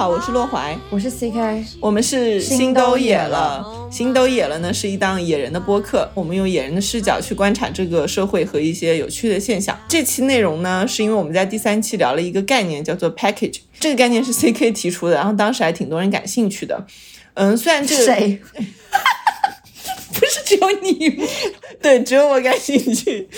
好，我是洛怀，我是 CK，我们是心都野了。心都野了呢，是一档野人的播客，我们用野人的视角去观察这个社会和一些有趣的现象。这期内容呢，是因为我们在第三期聊了一个概念，叫做 package。这个概念是 CK 提出的，然后当时还挺多人感兴趣的。嗯，虽然这个谁？不是只有你吗？对，只有我感兴趣。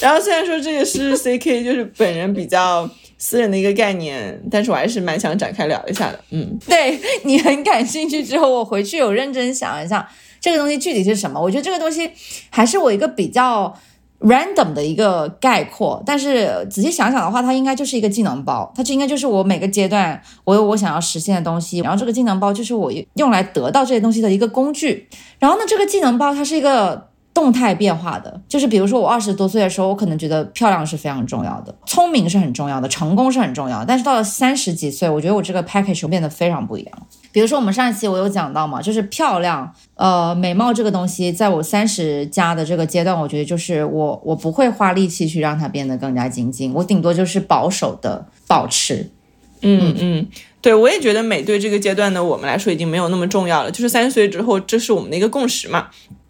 然后虽然说这个是 CK 就是本人比较私人的一个概念，但是我还是蛮想展开聊一下的。嗯，对 你很感兴趣之后，我回去有认真想一下这个东西具体是什么。我觉得这个东西还是我一个比较。random 的一个概括，但是仔细想想的话，它应该就是一个技能包，它就应该就是我每个阶段我有我想要实现的东西，然后这个技能包就是我用来得到这些东西的一个工具。然后呢，这个技能包它是一个动态变化的，就是比如说我二十多岁的时候，我可能觉得漂亮是非常重要的，聪明是很重要的，成功是很重要，但是到了三十几岁，我觉得我这个 package 变得非常不一样。比如说我们上一期我有讲到嘛，就是漂亮，呃，美貌这个东西，在我三十加的这个阶段，我觉得就是我我不会花力气去让它变得更加精进，我顶多就是保守的保持。嗯嗯，对我也觉得美对这个阶段的我们来说已经没有那么重要了，就是三十岁之后，这是我们的一个共识嘛。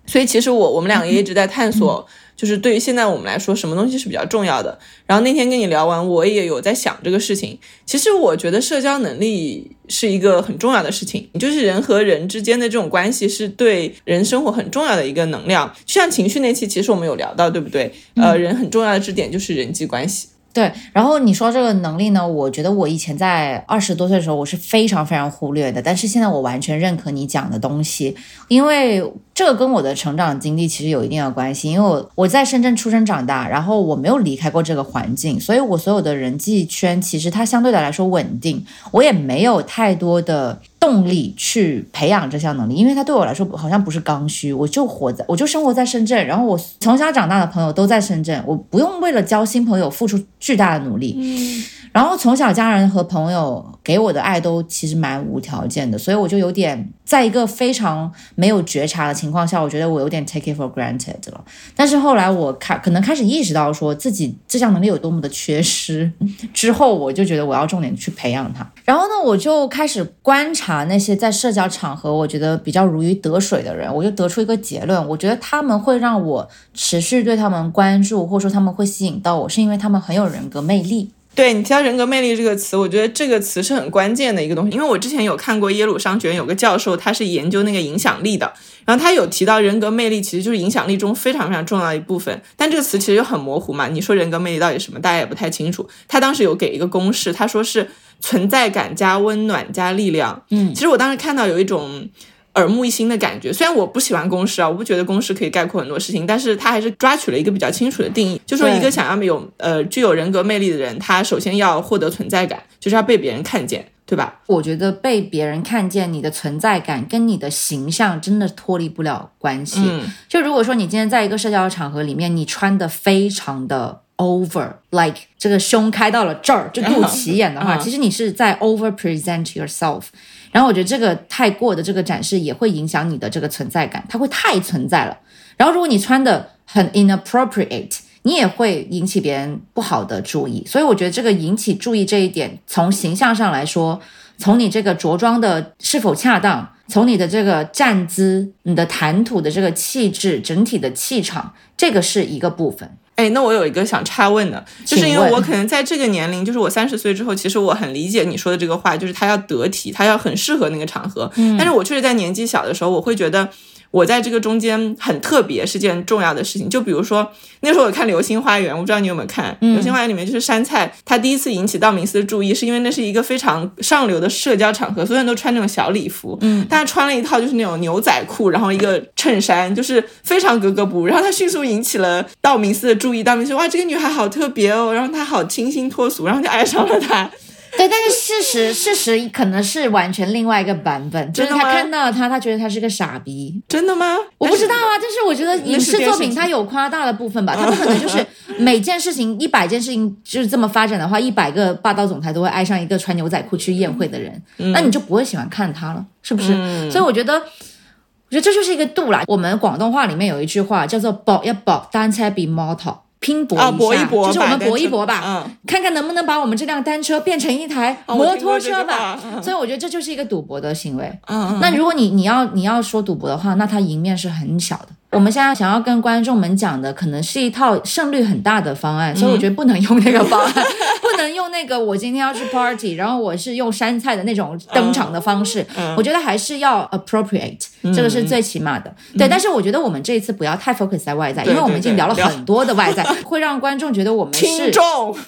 所以其实我我们两个也一直在探索。就是对于现在我们来说，什么东西是比较重要的？然后那天跟你聊完，我也有在想这个事情。其实我觉得社交能力是一个很重要的事情，就是人和人之间的这种关系是对人生活很重要的一个能量。就像情绪那期，其实我们有聊到，对不对？呃，人很重要的支点就是人际关系。对，然后你说这个能力呢？我觉得我以前在二十多岁的时候，我是非常非常忽略的。但是现在我完全认可你讲的东西，因为这个跟我的成长经历其实有一定的关系。因为我我在深圳出生长大，然后我没有离开过这个环境，所以我所有的人际圈其实它相对的来说稳定，我也没有太多的。动力去培养这项能力，因为它对我来说好像不是刚需。我就活在，我就生活在深圳，然后我从小长大的朋友都在深圳，我不用为了交新朋友付出巨大的努力。嗯，然后从小家人和朋友给我的爱都其实蛮无条件的，所以我就有点在一个非常没有觉察的情况下，我觉得我有点 take it for granted 了。但是后来我开可能开始意识到说自己这项能力有多么的缺失，之后我就觉得我要重点去培养它。然后呢，我就开始观察。那些在社交场合我觉得比较如鱼得水的人，我就得出一个结论，我觉得他们会让我持续对他们关注，或者说他们会吸引到我，是因为他们很有人格魅力。对你提到人格魅力这个词，我觉得这个词是很关键的一个东西，因为我之前有看过耶鲁商学院有个教授，他是研究那个影响力的，然后他有提到人格魅力其实就是影响力中非常非常重要的一部分，但这个词其实就很模糊嘛，你说人格魅力到底什么，大家也不太清楚。他当时有给一个公式，他说是。存在感加温暖加力量，嗯，其实我当时看到有一种耳目一新的感觉。虽然我不喜欢公式啊，我不觉得公式可以概括很多事情，但是他还是抓取了一个比较清楚的定义，就说一个想要有呃具有人格魅力的人，他首先要获得存在感，就是要被别人看见，对吧？我觉得被别人看见你的存在感跟你的形象真的脱离不了关系。就如果说你今天在一个社交场合里面，你穿的非常的。Over like 这个胸开到了这儿就肚脐眼的话，其实你是在 over present yourself。然后我觉得这个太过的这个展示也会影响你的这个存在感，它会太存在了。然后如果你穿的很 inappropriate，你也会引起别人不好的注意。所以我觉得这个引起注意这一点，从形象上来说，从你这个着装的是否恰当，从你的这个站姿、你的谈吐的这个气质、整体的气场，这个是一个部分。哎，那我有一个想插问的，就是因为我可能在这个年龄，就是我三十岁之后，其实我很理解你说的这个话，就是他要得体，他要很适合那个场合。嗯，但是我确实在年纪小的时候，我会觉得。我在这个中间很特别，是件重要的事情。就比如说那时候我看《流星花园》，我不知道你有没有看《流星花园》里面就是杉菜，她第一次引起道明寺的注意，是因为那是一个非常上流的社交场合，所有人都穿那种小礼服，嗯，但他穿了一套就是那种牛仔裤，然后一个衬衫，就是非常格格不入。然后她迅速引起了道明寺的注意，道明寺哇，这个女孩好特别哦，然后她好清新脱俗，然后就爱上了她。对，但是事实事实可能是完全另外一个版本，就是他看到他，他觉得他是个傻逼，真的吗？我不知道啊，但是我觉得影视作品它有夸大的部分吧，他不可能就是每件事情一百件事情就是这么发展的话，一百个霸道总裁都会爱上一个穿牛仔裤去宴会的人，那你就不会喜欢看他了，是不是？所以我觉得，我觉得这就是一个度啦。我们广东话里面有一句话叫做“保要保单车比摩托”。拼搏啊，一下，搏一搏，就是我们搏一搏吧，嗯，看看能不能把我们这辆单车变成一台摩托车吧。所以我觉得这就是一个赌博的行为。那如果你你要你要说赌博的话，那它赢面是很小的。我们现在想要跟观众们讲的，可能是一套胜率很大的方案，所以我觉得不能用那个方案，不能用那个我今天要去 party，然后我是用山菜的那种登场的方式。我觉得还是要 appropriate，、这个是最起码的。对，但是我觉得我们这一次不要太 focus 在外在，因为我们已经聊了很多的外在，会让观众觉得我们是听众，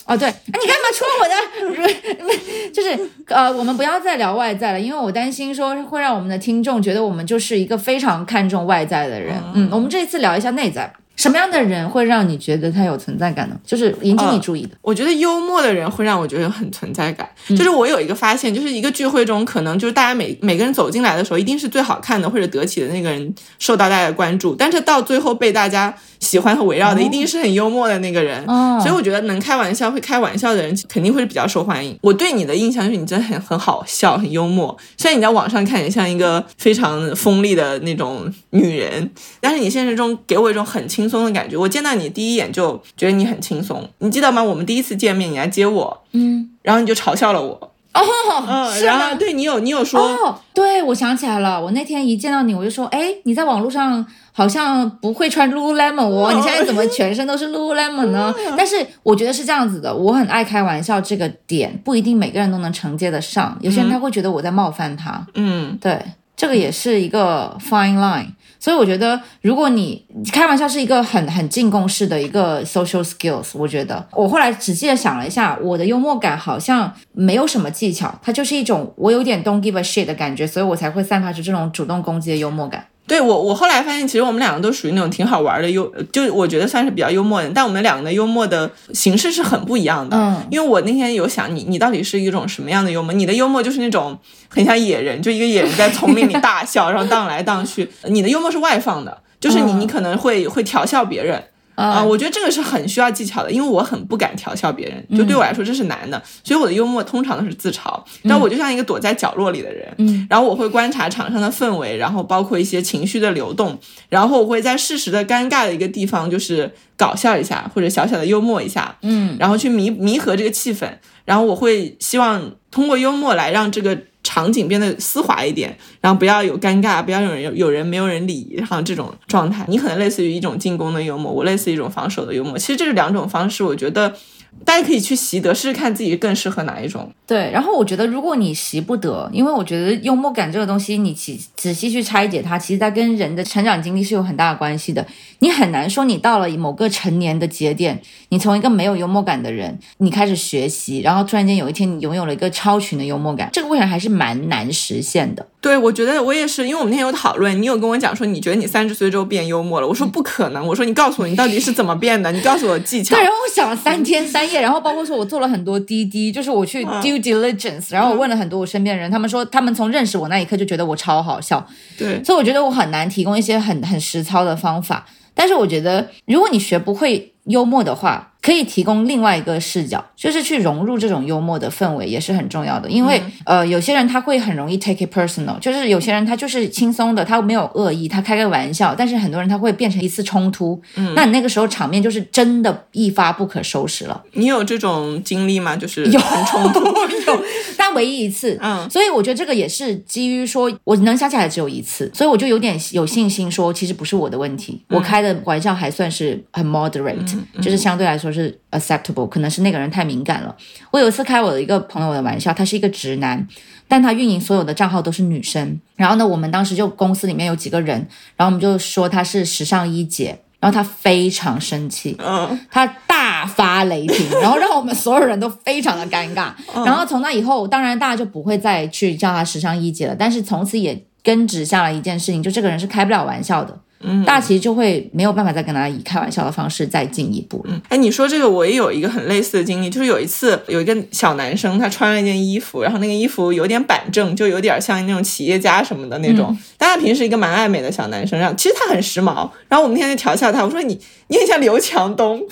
哦，对，啊，你干嘛戳我的？就是呃，我们不要再聊外在了，因为我担心说会让我们的听众觉得我们就是一个非常看重外在的人。嗯，我们这一次聊一下内在，什么样的人会让你觉得他有存在感呢？就是引起你注意的。我觉得幽默的人会让我觉得很存在感。嗯就是我有一个发现，就是一个聚会中，可能就是大家每每个人走进来的时候，一定是最好看的或者得体的那个人受到大家的关注，但是到最后被大家喜欢和围绕的，一定是很幽默的那个人。哦所以我觉得能开玩笑、会开玩笑的人，肯定会是比较受欢迎。我对你的印象就是你真的很很好笑、很幽默。虽然你在网上看起来像一个非常锋利的那种女人，但是你现实中给我一种很轻松的感觉。我见到你第一眼就觉得你很轻松，你记得吗？我们第一次见面你来接我，嗯，然后你就嘲笑了我，哦，嗯，是吗？对你有你有说，哦，对，我想起来了，我那天一见到你，我就说，哎，你在网络上好像不会穿 Lululemon 哦，你现在怎么全身都是 Lululemon 呢？但是我觉得是这样子的，我很爱开玩笑，这个点不一定每个人都能承接得上，有些人他会觉得我在冒犯他，嗯，对，这个也是一个 fine line。所以我觉得，如果你开玩笑是一个很很进攻式的一个 social skills，我觉得我后来仔细的想了一下，我的幽默感好像没有什么技巧，它就是一种我有点 don't give a shit 的感觉，所以我才会散发出这种主动攻击的幽默感。对我，我后来发现，其实我们两个都属于那种挺好玩的幽，就我觉得算是比较幽默的，但我们两个的幽默的形式是很不一样的。嗯因为我那天有想你，你到底是一种什么样的幽默？你的幽默就是那种很像野人，就一个野人在丛林里 大笑，然后荡来荡去。你的幽默是外放的，就是你嗯你可能会会调笑别人。啊、我觉得这个是很需要技巧的，因为我很不敢调笑别人，就对我来说这是难的，所以我的幽默通常都是自嘲，但我就像一个躲在角落里的人，嗯，然后我会观察场上的氛围，然后包括一些情绪的流动，然后我会在适时的尴尬的一个地方，就是搞笑一下或者小小的幽默一下，嗯，然后去弥弥合这个气氛，然后我会希望通过幽默来让这个场景变得丝滑一点，然后不要有尴尬，不要有人有人没有人理，然后这种状态，你可能类似于一种进攻的幽默，我类似于一种防守的幽默，其实这是两种方式，我觉得大家可以去习得，试试看自己更适合哪一种。对，然后我觉得，如果你习不得，因为我觉得幽默感这个东西，你仔仔细去拆解它，其实它跟人的成长经历是有很大的关系的。你很难说你到了某个成年的节点，你从一个没有幽默感的人，你开始学习，然后突然间有一天你拥有了一个超群的幽默感，这个过程还是蛮难实现的。对，我觉得我也是，因为我们那天有讨论，你有跟我讲说，你觉得你三十岁之后变幽默了，我说不可能，我说你告诉我你到底是怎么变的，你告诉我技巧对，。然后我想了三天三 夜，然后包括说我做了很多滴滴，就是我去 due diligence，、然后我问了很多我身边的人，他们说他们从认识我那一刻就觉得我超好笑，对，所以我觉得我很难提供一些很很实操的方法。但是我觉得，如果你学不会幽默的话，可以提供另外一个视角，就是去融入这种幽默的氛围也是很重要的。因为、呃，有些人他会很容易 take it personal，就是有些人他就是轻松的，他没有恶意，他开个玩笑，但是很多人他会变成一次冲突，嗯，那你那个时候场面就是真的一发不可收拾了。你有这种经历吗？就是有很冲突。有，但唯一一次。嗯所以我觉得这个也是基于说，我能想起来只有一次，所以我就有点有信心说，其实不是我的问题，我开的玩笑还算是很 moderate，、就是相对来说是 acceptable，可能是那个人太敏感了。我有一次开我的一个朋友的玩笑，他是一个直男，但他运营所有的账号都是女生。然后呢，我们当时就公司里面有几个人，然后我们就说他是时尚一姐，然后他非常生气，嗯，他大发雷霆，然后让我们所有人都非常的尴尬。然后从那以后，当然大家就不会再去叫他时尚一姐了，但是从此也根植下了一件事情，就这个人是开不了玩笑的。嗯，大家其实就会没有办法再跟他以开玩笑的方式再进一步了。哎，你说这个我也有一个很类似的经历，就是有一次有一个小男生，他穿了一件衣服，然后那个衣服有点板正，就有点像那种企业家什么的那种。但他平时一个蛮爱美的小男生，然后其实他很时髦。然后我们那天就调笑他，我说你你很像刘强东。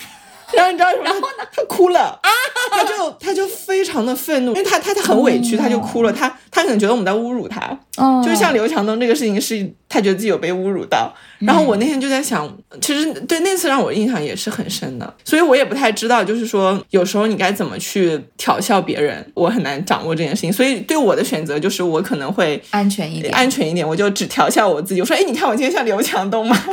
然后你知道什么？然后呢？他哭了啊！他就他就非常的愤怒，因为他他他很委屈，他就哭了。他他可能觉得我们在侮辱他，就是像刘强东这个事情，是他觉得自己有被侮辱到。然后我那天就在想，其实对那次让我印象也是很深的，所以我也不太知道，就是说有时候你该怎么去调笑别人，我很难掌握这件事情。所以对我的选择就是，我可能会安全一点，安全一点，我就只调笑我自己。我说，哎，你看我今天像刘强东吗？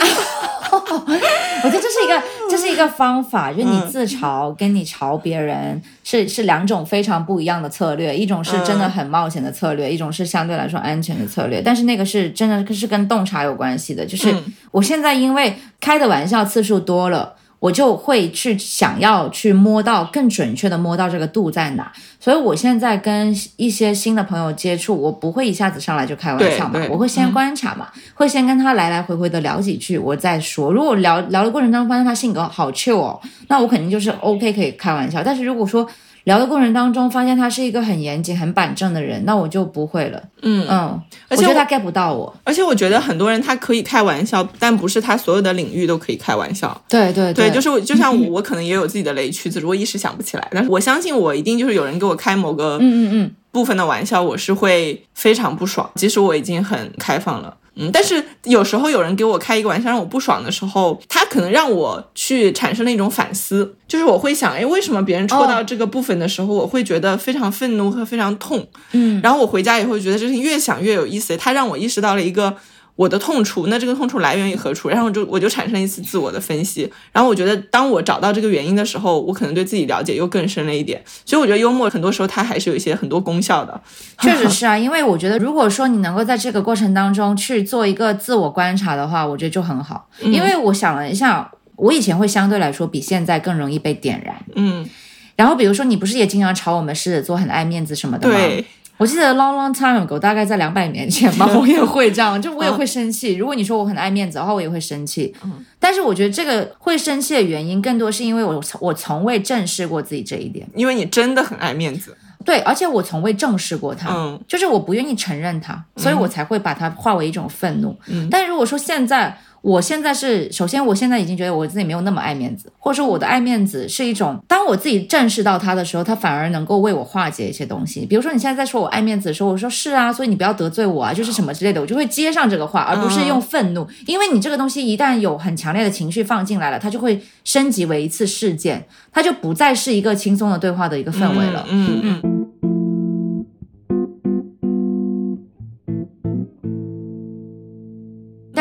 我觉得这是一个，这是一个方法，就是你自嘲跟你嘲别人是是两种非常不一样的策略，一种是真的很冒险的策略，一种是相对来说安全的策略。但是那个是真的是跟洞察有关系的，就是我现在因为开的玩笑次数多了。我就会去想要去摸到更准确的摸到这个度在哪，所以我现在跟一些新的朋友接触，我不会一下子上来就开玩笑嘛，我会先观察嘛，会先跟他来来回回的聊几句，我再说。如果聊聊的过程当中发现他性格好 chill 哦，那我肯定就是 OK 可以开玩笑。但是如果说聊的过程当中，发现他是一个很严谨、很板正的人，那我就不会了。嗯嗯，而且我觉得他 get 不到我。而且我觉得很多人他可以开玩笑，但不是他所有的领域都可以开玩笑。对对对，就是就像我，我可能也有自己的雷区，只不过一时想不起来。但是我相信，我一定就是有人给我开某个嗯嗯嗯部分的玩笑，我是会非常不爽，即使我已经很开放了。嗯，但是有时候有人给我开一个玩笑让我不爽的时候，他可能让我去产生了一种反思，就是我会想，哎，为什么别人戳到这个部分的时候，我会觉得非常愤怒和非常痛？嗯，然后我回家以后觉得这事情越想越有意思，他让我意识到了一个。我的痛处，那这个痛处来源于何处？然后我就我就产生一次自我的分析，然后我觉得当我找到这个原因的时候，我可能对自己了解又更深了一点。所以我觉得幽默很多时候它还是有一些很多功效的。确实是啊，因为我觉得如果说你能够在这个过程当中去做一个自我观察的话，我觉得就很好。因为我想了一下，我以前会相对来说比现在更容易被点燃。嗯，然后比如说你不是也经常吵我们狮子座很爱面子什么的吗？对。我记得 long long time ago，大概在两百年前吧，我也会这样，就我也会生气。如果你说我很爱面子的话，我也会生气。嗯，但是我觉得这个会生气的原因，更多是因为我我从未正视过自己这一点。因为你真的很爱面子。对，而且我从未正视过它，嗯，就是我不愿意承认它，所以我才会把它化为一种愤怒。嗯，但是如果说现在。我现在是，首先，我现在已经觉得我自己没有那么爱面子，或者说我的爱面子是一种，当我自己正视到它的时候，它反而能够为我化解一些东西。比如说你现在在说我爱面子的时候，我说是啊，所以你不要得罪我啊，就是什么之类的，我就会接上这个话，而不是用愤怒，因为你这个东西一旦有很强烈的情绪放进来了，它就会升级为一次事件，它就不再是一个轻松的对话的一个氛围了。嗯嗯。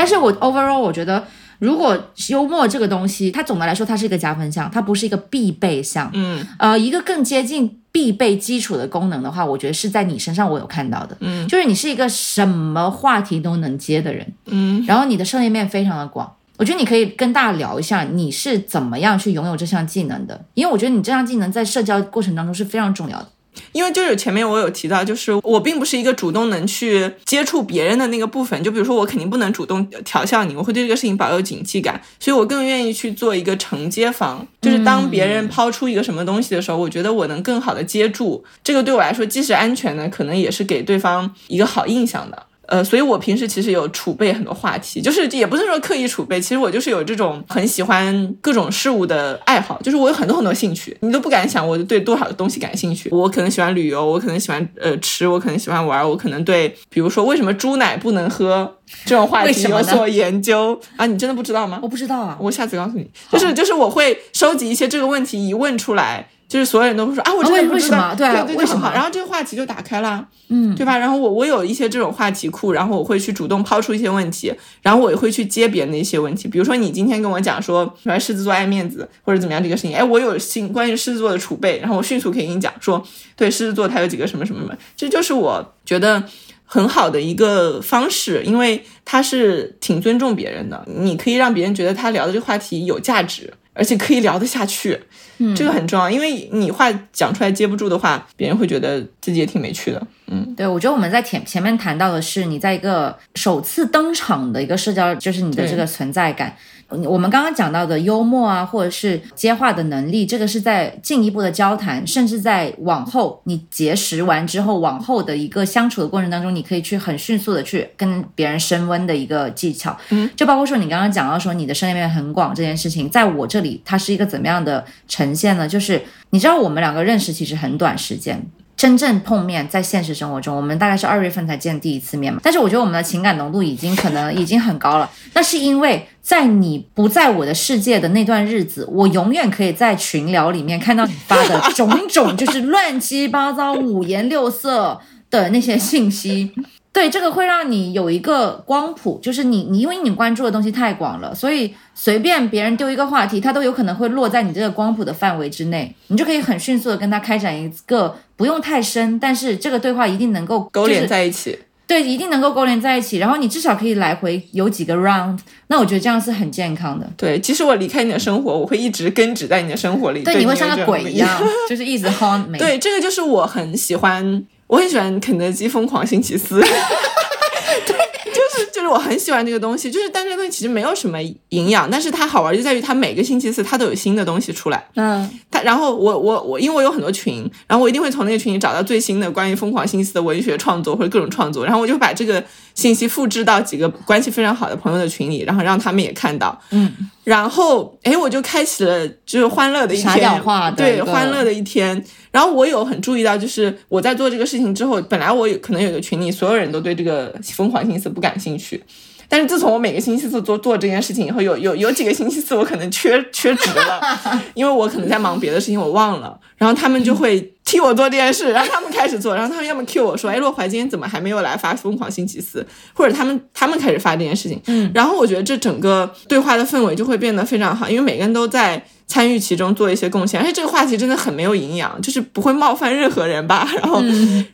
但是我 overall 我觉得，如果幽默这个东西，它总的来说它是一个加分项，它不是一个必备项。嗯，呃，一个更接近必备基础的功能的话，我觉得是在你身上我有看到的。嗯，就是你是一个什么话题都能接的人。嗯，然后你的涉猎面非常的广，我觉得你可以跟大家聊一下你是怎么样去拥有这项技能的，因为我觉得你这项技能在社交过程当中是非常重要的。因为就是前面我有提到，就是我并不是一个主动能去接触别人的那个部分。就比如说，我肯定不能主动调笑你，我会对这个事情保有警惕感，所以我更愿意去做一个承接方。就是当别人抛出一个什么东西的时候，我觉得我能更好的接住。这个对我来说既是安全的，可能也是给对方一个好印象的。呃，所以我平时其实有储备很多话题，就是也不是说刻意储备，其实我就是有这种很喜欢各种事物的爱好，就是我有很多很多兴趣，你都不敢想我对多少个东西感兴趣。我可能喜欢旅游，我可能喜欢呃吃，我可能喜欢玩，我可能对，比如说为什么猪奶不能喝这种话题有所研究啊？你真的不知道吗？我不知道啊，我下次告诉你。就是就是我会收集一些这个问题一问出来。就是所有人都会说啊，我真的不知道，对对对，为什么？然后这个话题就打开了，嗯，对吧？然后我我有一些这种话题库，然后我会去主动抛出一些问题，然后我也会去接别人的一些问题。比如说你今天跟我讲说，说狮子座爱面子或者怎么样这个事情，哎，我有新关于狮子座的储备，然后我迅速可以跟你讲说，对狮子座它有几个什么什么什么，这就是我觉得很好的一个方式，因为他是挺尊重别人的，你可以让别人觉得他聊的这个话题有价值，而且可以聊得下去。这个很重要，因为你话讲出来接不住的话，别人会觉得自己也挺没趣的。嗯，对，我觉得我们在前前面谈到的是你在一个首次登场的一个社交，就是你的这个存在感。我们刚刚讲到的幽默啊，或者是接话的能力，这个是在进一步的交谈，甚至在往后你结识完之后，往后的一个相处的过程当中，你可以去很迅速的去跟别人升温的一个技巧。嗯，就包括说你刚刚讲到说你的涉猎面很广这件事情，在我这里它是一个怎么样的呈现呢？就是你知道我们两个认识其实很短时间。真正碰面，在现实生活中，我们大概是二月份才见第一次面嘛。但是我觉得我们的情感浓度已经可能已经很高了。那是因为在你不在我的世界的那段日子，我永远可以在群聊里面看到你发的种种，就是乱七八糟、五颜六色的那些信息。对，这个会让你有一个光谱，就是你你因为你关注的东西太广了，所以随便别人丢一个话题，它都有可能会落在你这个光谱的范围之内，你就可以很迅速的跟他开展一个不用太深，但是这个对话一定能够勾连在一起。对，一定能够勾连在一起，然后你至少可以来回有几个 round，那我觉得这样是很健康的。对，其实我离开你的生活，我会一直根植在你的生活里。对，你会像个鬼一样，就是一直 haunt me。对，这个就是我很喜欢，我很喜欢肯德基疯狂星期四。就是我很喜欢这个东西，就是但这个东西其实没有什么营养，但是它好玩就在于它每个星期四它都有新的东西出来。嗯，它然后我我我因为我有很多群，然后我一定会从那个群里找到最新的关于疯狂星期四的文学创作或者各种创作，然后我就把这个信息复制到几个关系非常好的朋友的群里，然后让他们也看到。嗯，然后哎，我就开启了就是欢乐的一天，对欢乐的一天。然后我有很注意到，就是我在做这个事情之后，本来我有可能有个群里所有人都对这个疯狂星期四不感兴趣。但是自从我每个星期四做做这件事情以后，有有有几个星期四我可能缺缺职了，因为我可能在忙别的事情，我忘了。然后他们就会替我做这件事，然后他们开始做，然后他们要么 Q 我说：“哎，洛怀今天怎么还没有来发疯狂星期四？”或者他们他们开始发这件事情。嗯，然后我觉得这整个对话的氛围就会变得非常好，因为每个人都在。参与其中做一些贡献，而且这个话题真的很没有营养，就是不会冒犯任何人吧。然后，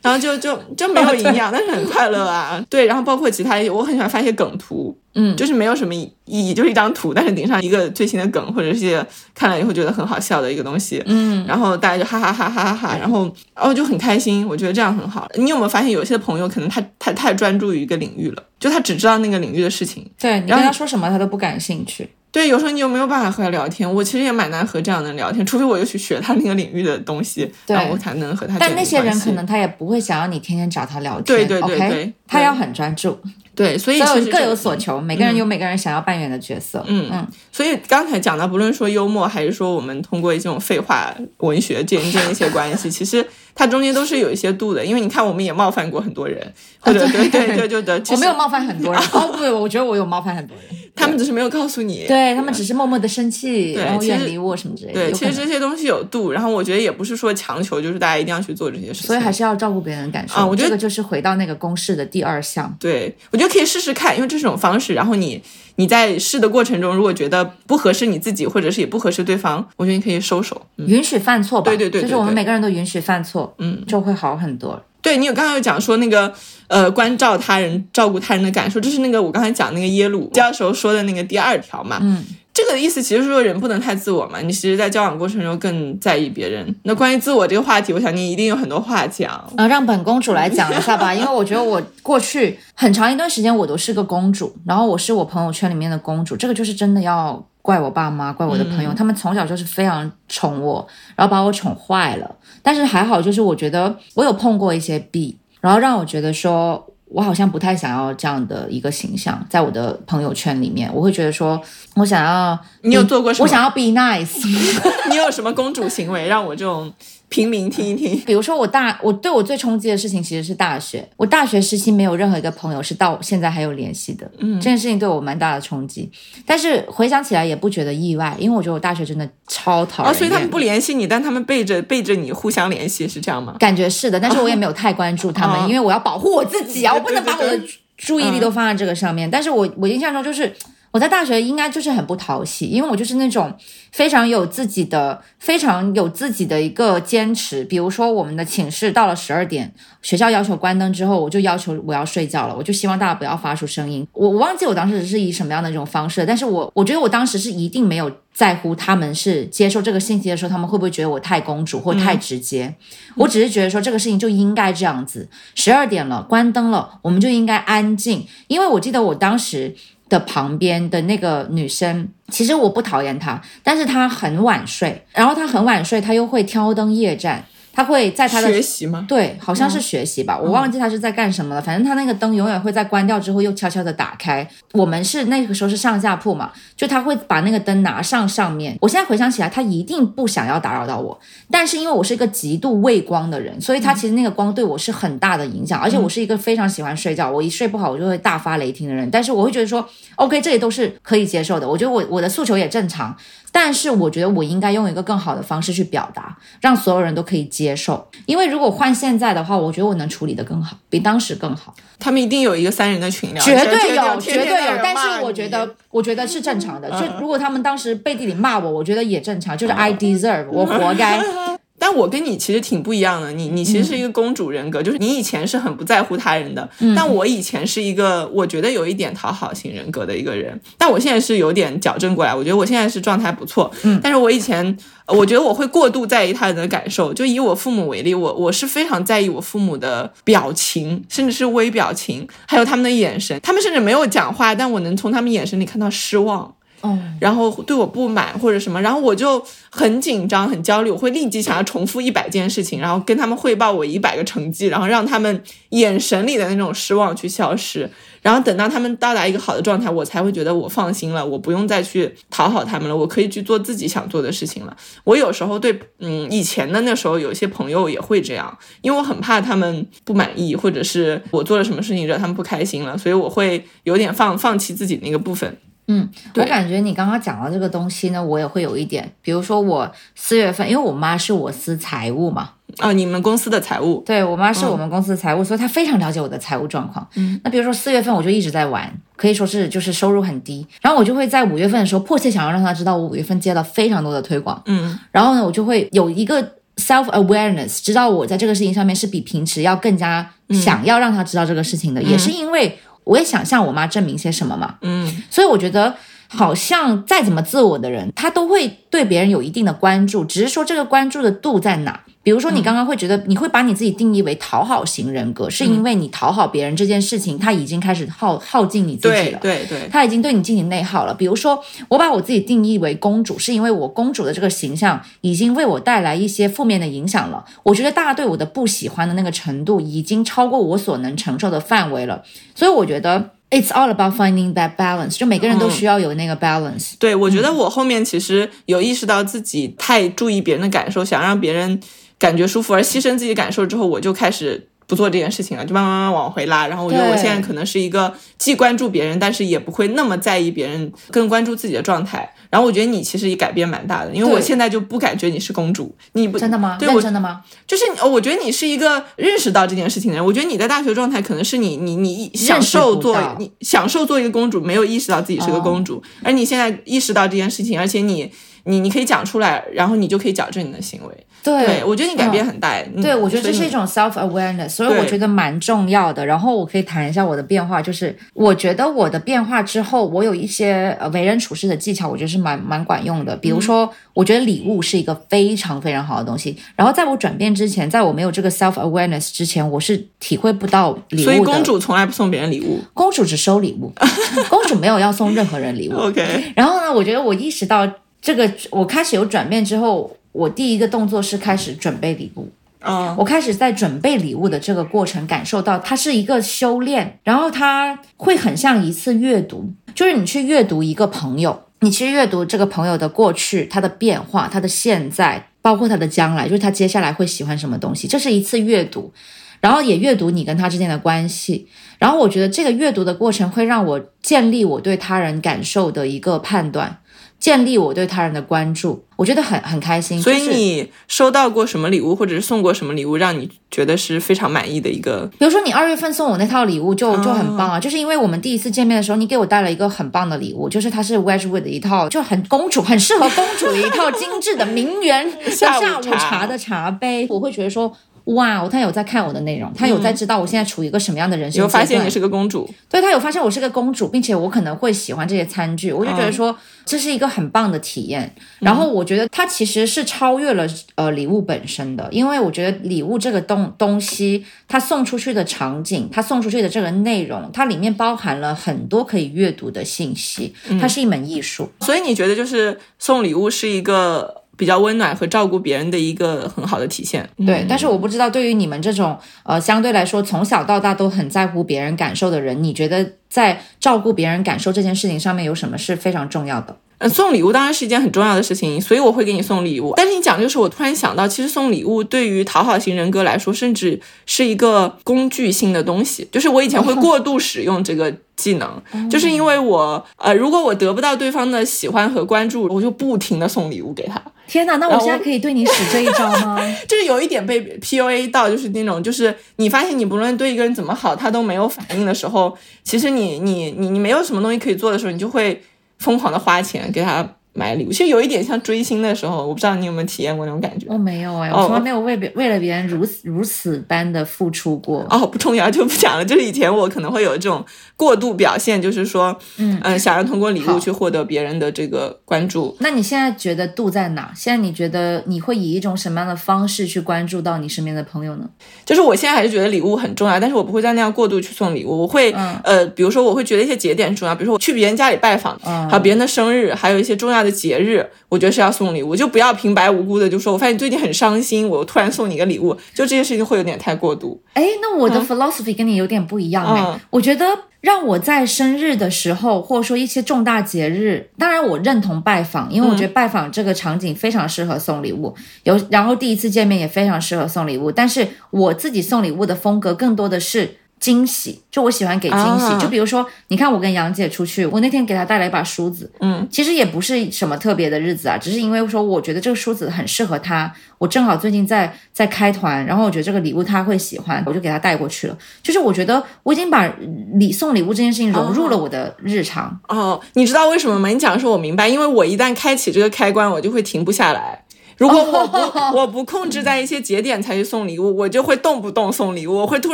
然后就就就没有营养，但是很快乐啊。对，然后包括其他，我很喜欢发一些梗图，嗯，就是没有什么意义，就是一张图，但是顶上一个最新的梗或者是看了以后觉得很好笑的一个东西，嗯，然后大家就哈哈哈哈哈哈，然后然后就很开心，我觉得这样很好。你有没有发现有些朋友可能他他太专注于一个领域了，就他只知道那个领域的事情，对你跟他说什么他都不感兴趣。对，有时候你有没有办法和他聊天？我其实也蛮难和这样的人聊天，除非我又去学他那个领域的东西，然后我才能和他。但那些人可能他也不会想要你天天找他聊天，对对对对，他要很专注。对，所以各有所求，每个人有每个人想要扮演的角色。嗯嗯，所以刚才讲到，不论说幽默，还是说我们通过这种废话文学建立一些关系，其实它中间都是有一些度的。因为你看，我们也冒犯过很多人，或者对对对对对，我没有冒犯很多人。哦，不，我觉得我有冒犯很多人，他们只是没有告诉你，对他们只是默默的生气，然后远离我什么之类的。对，其实这些东西有度，然后我觉得也不是说强求，就是大家一定要去做这些事情。所以还是要照顾别人的感受。啊，我觉得这个就是回到那个公式的第二项。对，我觉得可以试试看。因为这种方式，然后你你在试的过程中，如果觉得不合适你自己，或者是也不合适对方，我觉得你可以收手，允许犯错吧。对对对，就是我们每个人都允许犯错，嗯，就会好很多。对你有刚刚有讲说那个呃关照他人、照顾他人的感受，这是那个我刚才讲那个耶鲁教授说的那个第二条嘛，嗯。这个意思其实是说人不能太自我嘛，你其实，在交往过程中更在意别人。那关于自我这个话题，我想你一定有很多话讲。啊，让本公主来讲一下吧，因为我觉得我过去很长一段时间我都是个公主，然后我是我朋友圈里面的公主，这个就是真的要怪我爸妈，怪我的朋友，他们从小就是非常宠我，然后把我宠坏了。但是还好，就是我觉得我有碰过一些壁，然后让我觉得说。我好像不太想要这样的一个形象，在我的朋友圈里面，我会觉得说，我想要你有做过什么？我想要 be nice。你有什么公主行为让我这种？平民听一听，比如说我大我对我最冲击的事情其实是大学，我大学时期没有任何一个朋友是到现在还有联系的，嗯，这件事情对我蛮大的冲击，但是回想起来也不觉得意外，因为我觉得我大学真的超讨厌。哦，所以他们不联系你，但他们背着背着你互相联系，是这样吗？感觉是的，但是我也没有太关注他们，因为我要保护我自己啊，我不能把我的注意力都放在这个上面。但是我我印象中就是。我在大学应该就是很不讨喜，因为我就是那种非常有自己的、非常有自己的一个坚持。比如说，我们的寝室到了十二点，学校要求关灯之后，我就要求我要睡觉了，我就希望大家不要发出声音。我我忘记我当时是以什么样的一种方式，但是我我觉得我当时是一定没有在乎他们是接受这个信息的时候，他们会不会觉得我太公主或太直接。我只是觉得说这个事情就应该这样子，十二点了，关灯了，我们就应该安静。因为我记得我当时。的旁边的那个女生，其实我不讨厌她，但是她很晚睡，然后她很晚睡，她又会挑灯夜战。他会在他的学习吗？对，好像是学习吧，我忘记他是在干什么了。反正他那个灯永远会在关掉之后又悄悄的打开。我们是那个时候是上下铺嘛，就他会把那个灯拿上上面。我现在回想起来，他一定不想要打扰到我，但是因为我是一个极度畏光的人，所以他其实那个光对我是很大的影响。而且我是一个非常喜欢睡觉，我一睡不好我就会大发雷霆的人。但是我会觉得说，OK，这些都是可以接受的。我觉得我我的诉求也正常。但是我觉得我应该用一个更好的方式去表达，让所有人都可以接受。因为如果换现在的话，我觉得我能处理的更好，比当时更好。他们一定有一个三人的群聊，绝对有，绝对有。但是我觉得，我觉得是正常的。就如果他们当时背地里骂我，我觉得也正常，就是 I deserve，我活该。但我跟你其实挺不一样的，你你其实是一个公主人格，就是你以前是很不在乎他人的，但我以前是一个我觉得有一点讨好型人格的一个人，但我现在是有点矫正过来，我觉得我现在是状态不错，嗯，但是我以前我觉得我会过度在意他人的感受，就以我父母为例，我我是非常在意我父母的表情，甚至是微表情，还有他们的眼神，他们甚至没有讲话，但我能从他们眼神里看到失望。哦，然后对我不满或者什么，然后我就很紧张、很焦虑，我会立即想要重复一百件事情，然后跟他们汇报我一百个成绩，然后让他们眼神里的那种失望去消失，然后等到他们到达一个好的状态，我才会觉得我放心了，我不用再去讨好他们了，我可以去做自己想做的事情了。我有时候对，嗯，以前的那时候有些朋友也会这样，因为我很怕他们不满意，或者是我做了什么事情惹他们不开心了，所以我会有点放放弃自己那个部分。嗯，我感觉你刚刚讲到这个东西呢，我也会有一点，比如说我四月份，因为我妈是我司财务嘛，啊，你们公司的财务，对我妈是我们公司的财务，所以她非常了解我的财务状况。嗯，那比如说四月份我就一直在玩，可以说是就是收入很低，然后我就会在五月份的时候迫切想要让她知道我五月份接了非常多的推广。嗯，然后呢，我就会有一个 self awareness，知道我在这个事情上面是比平时要更加想要让她知道这个事情的，也是因为。我也想向我妈证明些什么嘛，嗯，所以我觉得好像再怎么自我的人，他都会对别人有一定的关注，只是说这个关注的度在哪。比如说，你刚刚会觉得你会把你自己定义为讨好型人格，是因为你讨好别人这件事情，他已经开始耗耗尽你自己了，对对，他已经对你进行内耗了。比如说，我把我自己定义为公主，是因为我公主的这个形象已经为我带来一些负面的影响了。我觉得大家对我的不喜欢的那个程度已经超过我所能承受的范围了，所以我觉得。It's all about finding that balance，就每个人都需要有那个 balance。对，我觉得我后面其实有意识到自己太注意别人的感受，想让别人感觉舒服，而牺牲自己感受之后，我就开始。不做这件事情了，就慢慢慢慢往回拉。然后我觉得我现在可能是一个既关注别人，但是也不会那么在意别人，更关注自己的状态。然后我觉得你其实也改变蛮大的，因为我现在就不感觉你是公主，你不真的吗？对我，真的吗？就是我觉得你是一个认识到这件事情的人。我觉得你在大学状态可能是你你你享受做你享受做一个公主，没有意识到自己是个公主，而你现在意识到这件事情，而且你。你你可以讲出来，然后你就可以矫正你的行为。对，我觉得你改变很大。对，我觉得这是一种 self awareness，所以我觉得蛮重要的。然后我可以谈一下我的变化，就是我觉得我的变化之后，我有一些呃为人处事的技巧，我觉得是蛮蛮管用的。比如说，我觉得礼物是一个非常非常好的东西。然后在我转变之前，在我没有这个 self awareness 之前，我是体会不到礼物的。所以公主从来不送别人礼物，公主只收礼物，公主没有要送任何人礼物。OK。然后呢，我觉得我意识到。这个我开始有转变之后，我第一个动作是开始准备礼物。嗯，我开始在准备礼物的这个过程，感受到它是一个修炼，然后它会很像一次阅读，就是你去阅读一个朋友，你去阅读这个朋友的过去、他的变化、他的现在，包括他的将来，就是他接下来会喜欢什么东西，这是一次阅读，然后也阅读你跟他之间的关系，然后我觉得这个阅读的过程会让我建立我对他人感受的一个判断。建立我对他人的关注，我觉得很很开心。所以你收到过什么礼物，或者是送过什么礼物，让你觉得是非常满意的一个？比如说你二月份送我那套礼物就就很棒啊，就是因为我们第一次见面的时候，你给我带了一个很棒的礼物，就是它是 Wedgwood 的一套，就很公主，很适合公主的一套精致的名媛 下午茶的茶杯。我会觉得说。哇，他有在看我的内容，他有在知道我现在处于一个什么样的人生有。发现你是个公主，对他有发现我是个公主，并且我可能会喜欢这些餐具，我就觉得说这是一个很棒的体验。然后我觉得它其实是超越了呃礼物本身的，因为我觉得礼物这个东东西，它送出去的场景，它送出去的这个内容，它里面包含了很多可以阅读的信息，它是一门艺术。所以你觉得就是送礼物是一个比较温暖和照顾别人的一个很好的体现？对，但是我不知道对于你们这种呃相对来说从小到大都很在乎别人感受的人，你觉得在照顾别人感受这件事情上面有什么是非常重要的？呃，送礼物当然是一件很重要的事情，所以我会给你送礼物。但是你讲这个时候，我突然想到，其实送礼物对于讨好型人格来说，甚至是一个工具性的东西。就是我以前会过度使用这个技能，就是因为我呃，如果我得不到对方的喜欢和关注，我就不停的送礼物给他。天哪，那我现在可以对你使这一招吗？就是有一点被 PUA 到，就是那种，就是你发现你不论对一个人怎么好，他都没有反应的时候，其实你你你你没有什么东西可以做的时候，你就会疯狂的花钱给他买礼物。其实有一点像追星的时候，我不知道你有没有体验过那种感觉。我没有哎、哦我从来没有为别为了别人如此如此般的付出过。哦，不重要就不讲了。就是以前我可能会有这种过度表现，就是说，嗯想要通过礼物去获得别人的这个关注。那你现在觉得度在哪？现在你觉得你会以一种什么样的方式去关注到你身边的朋友呢？就是我现在还是觉得礼物很重要，但是我不会再那样过度去送礼物。我会，呃，比如说我会觉得一些节点重要，比如说我去别人家里拜访，还有别人的生日，还有一些重要的节日，我觉得是要送礼物，就不要平白无故的就说，我发现你最近很伤心，我突然送你一个礼物，就这件事情会有点太过度。哎，那我的 philosophy 跟你有点不一样哎、嗯我觉得让我在生日的时候，或者说一些重大节日，当然我认同拜访，因为我觉得拜访这个场景非常适合送礼物，有然后第一次见面也非常适合送礼物，但是我自己送礼物的风格更多的是。惊喜，就我喜欢给惊喜，啊就比如说，你看我跟杨姐出去，我那天给她带了一把梳子，嗯，其实也不是什么特别的日子啊，只是因为说我觉得这个梳子很适合她，我正好最近在在开团，然后我觉得这个礼物她会喜欢，我就给她带过去了。就是我觉得我已经把礼送礼物这件事情融入了我的日常。哦，你知道为什么吗？你讲的时候我明白，因为我一旦开启这个开关，我就会停不下来。如果我不我不控制在一些节点才去送礼物，我就会动不动送礼物。我会突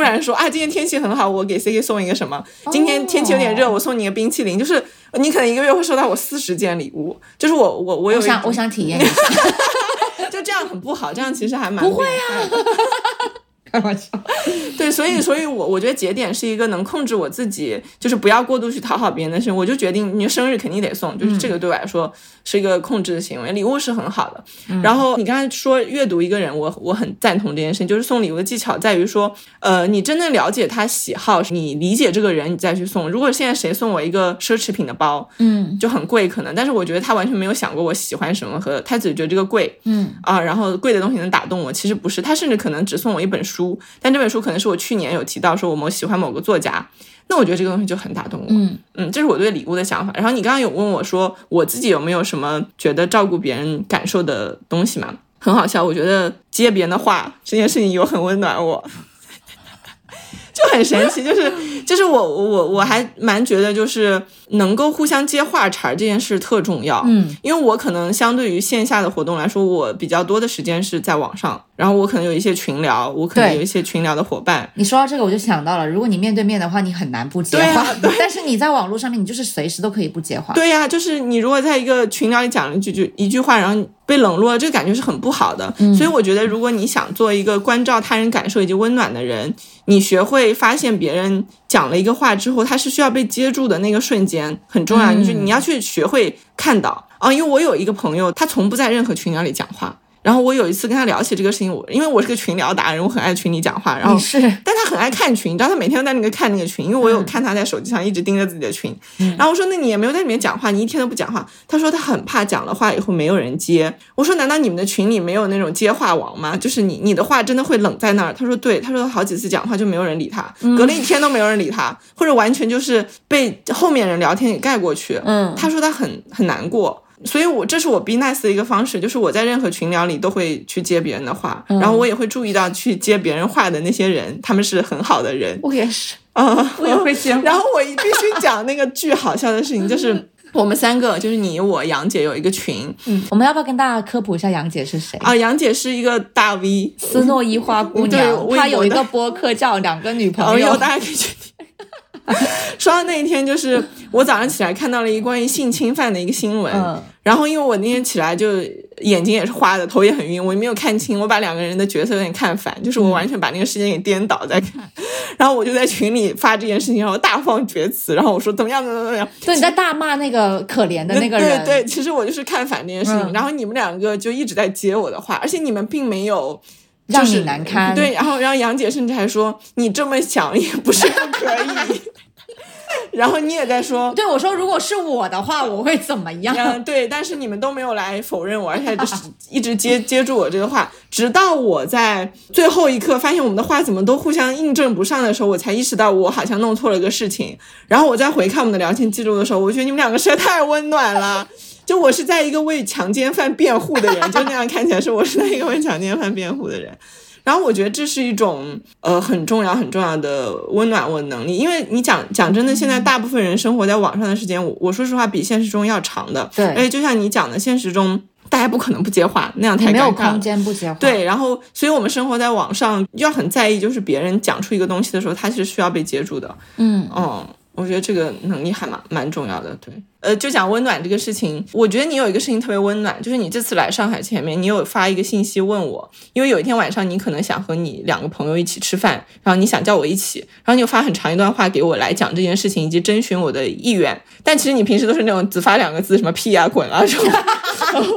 然说啊，今天天气很好，我给 C K 送一个什么？今天天气有点热，我送你一个冰淇淋。就是你可能一个月会收到我四十件礼物，就是我我我有我想我想体验一下，就这样很不好，这样其实还蛮不会啊。开玩笑。对，所以，所以我我觉得节点是一个能控制我自己，就是不要过度去讨好别人的事情。我就决定，你生日肯定得送，就是这个对我来说是一个控制的行为。礼物是很好的。然后你刚才说阅读一个人，我我很赞同这件事情，就是送礼物的技巧在于说，呃，你真正了解他喜好，你理解这个人，你再去送。如果现在谁送我一个奢侈品的包，嗯就很贵，可能，但是我觉得他完全没有想过我喜欢什么和他只觉得这个贵，嗯啊，然后贵的东西能打动我，其实不是，他甚至可能只送我一本书，但这本书可能是我去年有提到说我们喜欢某个作家，那我觉得这个东西就很打动我，嗯嗯，这是我对礼物的想法。然后你刚刚有问我说我自己有没有什么觉得照顾别人感受的东西嘛？很好笑，我觉得接别人的话这件事情有很温暖我。就很神奇，就是就是我我我我还蛮觉得就是能够互相接话茬儿这件事特重要，嗯，因为我可能相对于线下的活动来说，我比较多的时间是在网上，然后我可能有一些群聊，我可能有一些群聊的伙伴，你说到这个，我就想到了，如果你面对面的话，你很难不接话；但是你在网络上面，你就是随时都可以不接话。对呀、就是你如果在一个群聊里讲了一句句一句话，然后被冷落了，这个感觉是很不好的。所以我觉得，如果你想做一个关照他人感受以及温暖的人，你学会发现别人讲了一个话之后，他是需要被接住的那个瞬间很重要。你就你要去学会看到啊，因为我有一个朋友，他从不在任何群聊里讲话。然后我有一次跟他聊起这个事情，我因为我是个群聊达人，我很爱群里讲话，然后但他很爱看群，你知道他每天都在那个看那个群，因为我有看他在手机上一直盯着自己的群。然后我说：“那你也没有在里面讲话，你一天都不讲话。”他说他很怕讲了话以后没有人接。我说：“难道你们的群里没有那种接话王吗？就是你你的话真的会冷在那儿？”他说：“对。”他说好几次讲话就没有人理他，隔了一天都没有人理他，或者完全就是被后面人聊天给盖过去。嗯他说他很很难过。所以我，这是我 be nice 的一个方式，就是我在任何群聊里都会去接别人的话，然后我也会注意到去接别人话的那些人，他们是很好的人 我也是，啊。我也会接。然后我必须讲那个巨好笑的事情，就是我们三个就是你我杨姐有一个群嗯，我们要不要跟大家科普一下杨姐是谁？啊，杨姐是一个大 V，斯诺伊花姑娘，她有一个播客叫《两个女朋友朋友，》，大家可以去听。说到那一天，就是我早上起来看到了一个关于性侵犯的一个新闻，嗯。然后因为我那天起来就眼睛也是花的，头也很晕，我也没有看清，我把两个人的角色有点看反，就是我完全把那个事件给颠倒在看，然后我就在群里发这件事情，然后大放厥词，然后我说怎么样怎么样怎么样，对，你在大骂那个可怜的那个人，对对，其实我就是看反这件事情，嗯。然后你们两个就一直在接我的话，而且你们并没有。让你就是难堪对，然后然后杨姐甚至还说你这么想也不是不可以，然后你也在说，对我说，如果是我的话，我会怎么样？嗯，对，但是你们都没有来否认我，而且就是一直接 接住我这个话，直到我在最后一刻发现我们的话怎么都互相印证不上的时候，我才意识到我好像弄错了个事情。然后我再回看我们的聊天记录的时候，我觉得你们两个实在太温暖了。就我是在一个为强奸犯辩护的人，就那样看起来是我是在一个为强奸犯辩护的人。然后我觉得这是一种呃很重要很重要的温暖我的能力，因为你讲讲真的，现在大部分人生活在网上的时间，我我说实话比现实中要长的。对而且就像你讲的，现实中大家不可能不接话，那样你没有太尴尬了空。间不接话。对，然后所以我们生活在网上要很在意，就是别人讲出一个东西的时候，他是需要被接住的。嗯，嗯，我觉得这个能力还蛮蛮重要的。对，呃，就讲温暖这个事情，我觉得你有一个事情特别温暖，就是你这次来上海前面，你有发一个信息问我，因为有一天晚上你可能想和你两个朋友一起吃饭，然后你想叫我一起，然后你有发很长一段话给我来讲这件事情以及征询我的意愿，但其实你平时都是那种只发两个字，什么屁啊、滚啊这种。然后，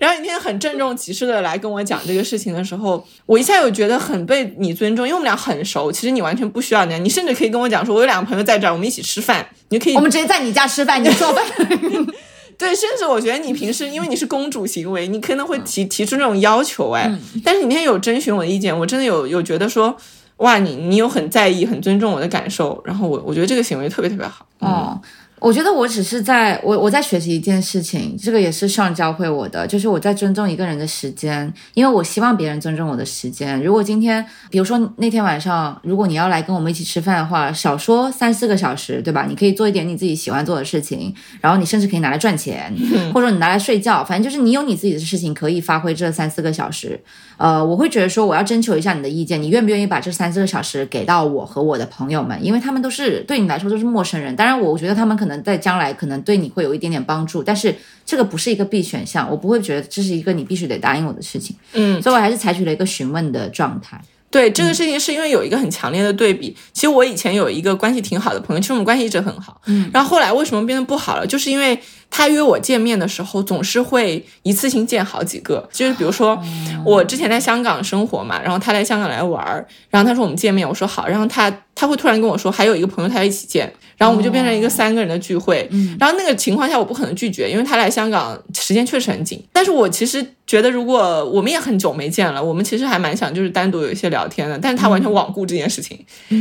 然后你那天很郑重其事的来跟我讲这个事情的时候，我一下有觉得很被你尊重，因为我们俩很熟，其实你完全不需要那样，你甚至可以跟我讲说，我有两个朋友在这儿，我们一起吃饭，你就可以我们直接在你家吃饭，你做饭。对，甚至我觉得你平时因为你是公主行为，你可能会提提出这种要求，哎，但是你那天有征询我的意见，我真的有有觉得说，哇，你你有很在意、很尊重我的感受，然后我我觉得这个行为特别特别好。哦，我觉得我只是在我我在学习一件事情，这个也是上教会我的，就是我在尊重一个人的时间，因为我希望别人尊重我的时间。如果今天，比如说那天晚上，如果你要来跟我们一起吃饭的话，少说三四个小时，对吧？你可以做一点你自己喜欢做的事情，然后你甚至可以拿来赚钱，或者说你拿来睡觉，反正就是你有你自己的事情可以发挥这三四个小时。呃，我会觉得说我要征求一下你的意见，你愿不愿意把这三四个小时给到我和我的朋友们，因为他们都是对你来说都是陌生人。当然，我觉得他们可能在将来可能对你会有一点点帮助，但是这个不是一个必选项，我不会觉得这是一个你必须得答应我的事情。嗯，所以我还是采取了一个询问的状态。对这个事情，是因为有一个很强烈的对比。其实我以前有一个关系挺好的朋友，其实我们关系一直很好。嗯，然后后来为什么变得不好了？就是因为他约我见面的时候，总是会一次性见好几个。就是比如说，我之前在香港生活嘛，然后他来香港来玩儿，然后他说我们见面，我说好，然后他他会突然跟我说还有一个朋友他要一起见，然后我们就变成一个三个人的聚会。然后那个情况下我不可能拒绝，因为他来香港时间确实很紧。但是我其实觉得，如果我们也很久没见了，我们其实还蛮想就是单独有一些聊天的，但是他完全罔顾这件事情。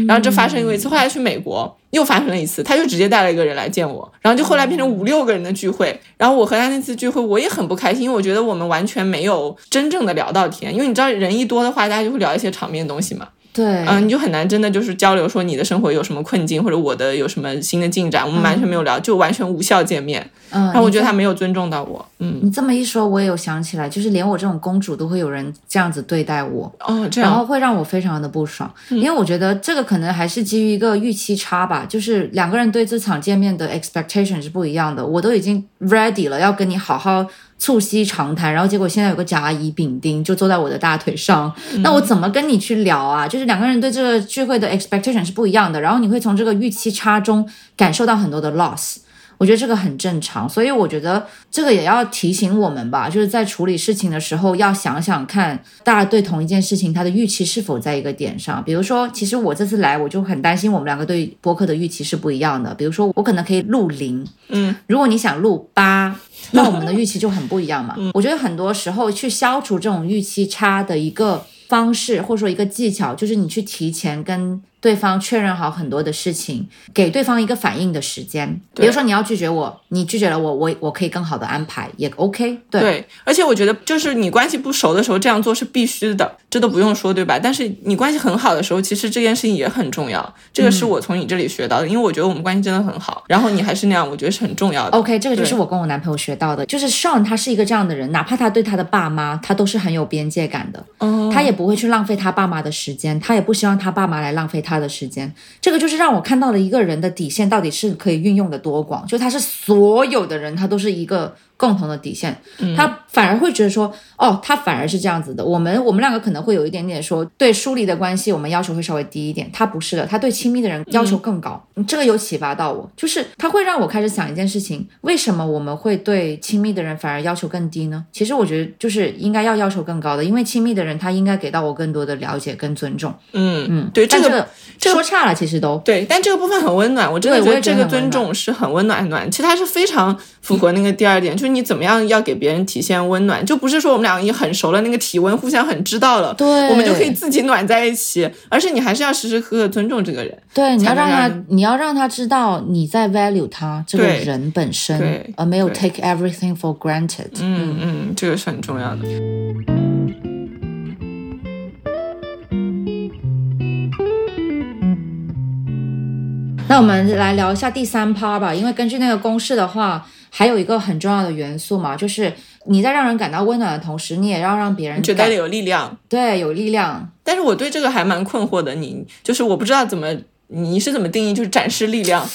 然后这发生过一次，后来去美国又发生了一次，他就直接带了一个人来见我，然后就后来变成五六个人的聚会。然后我和他那次聚会，我也很不开心，因为我觉得我们完全没有真正的聊到天，因为你知道人一多的话，大家就会聊一些场面东西嘛。对，嗯，你就很难真的就是交流说你的生活有什么困境，或者我的有什么新的进展，我们完全没有聊，就完全无效见面。嗯，然后我觉得他没有尊重到我。嗯，你这么一说，我也有想起来，就是连我这种公主都会有人这样子对待我。哦，这样然后样，会让我非常的不爽，因为我觉得这个可能还是基于一个预期差吧，就是两个人对这场见面的 expectation 是不一样的。我都已经 ready 了，要跟你好好促膝长谈，然后结果现在有个甲乙丙丁就坐在我的大腿上，那我怎么跟你去聊啊？就是两个人对这个聚会的 expectation 是不一样的，然后你会从这个预期差中感受到很多的 loss。我觉得这个很正常，所以我觉得这个也要提醒我们吧，就是在处理事情的时候要想想看，大家对同一件事情他的预期是否在一个点上。比如说，其实我这次来我就很担心我们两个对播客的预期是不一样的。比如说，我可能可以录零，嗯，如果你想录八，那我们的预期就很不一样嘛。我觉得很多时候去消除这种预期差的一个方式，或者说一个技巧，就是你去提前跟对方确认好很多的事情，给对方一个反应的时间。比如说你要拒绝我，你拒绝了我，我我可以更好的安排，也 OK。对，对，而且我觉得就是你关系不熟的时候这样做是必须的，这都不用说，对吧？但是你关系很好的时候，其实这件事情也很重要。这个是我从你这里学到的，因为我觉得我们关系真的很好。然后你还是那样，我觉得是很重要的。OK，这个就是我跟我男朋友学到的，就是 Sean 他是一个这样的人，哪怕他对他的爸妈，他都是很有边界感的，哦他也不会去浪费他爸妈的时间，他也不希望他爸妈来浪费他的时间。这个就是让我看到了一个人的底线到底是可以运用的多广，就他是所有的人，他都是一个共同的底线，他反而会觉得说，哦，他反而是这样子的。我们我们两个可能会有一点点说，对疏离的关系，我们要求会稍微低一点，他不是的，他对亲密的人要求更高。这个有启发到我，就是他会让我开始想一件事情：为什么我们会对亲密的人反而要求更低呢？其实我觉得就是应该要要求更高的，因为亲密的人他应该给到我更多的了解跟尊重。嗯嗯，对，这个但这个说差了，其实都对，但这个部分很温暖，我真的觉觉得这个尊重是很温暖很暖。其实它是非常符合那个第二点，就 是你怎么样要给别人体现温暖，就不是说我们两个已经很熟了，那个体温互相很知道了，对我们就可以自己暖在一起，而是你还是要时时刻刻尊重这个人。对，你要让他你要让他知道你在 value 他这个人本身，而没有 take everything for granted。嗯嗯，这个是很重要的。那我们来聊一下第三趴吧，因为根据那个公式的话，还有一个很重要的元素嘛，就是你在让人感到温暖的同时，你也要让别人觉得有力量，对有力量。但是我对这个还蛮困惑的。你就是我不知道怎么，你是怎么定义就是展示力量？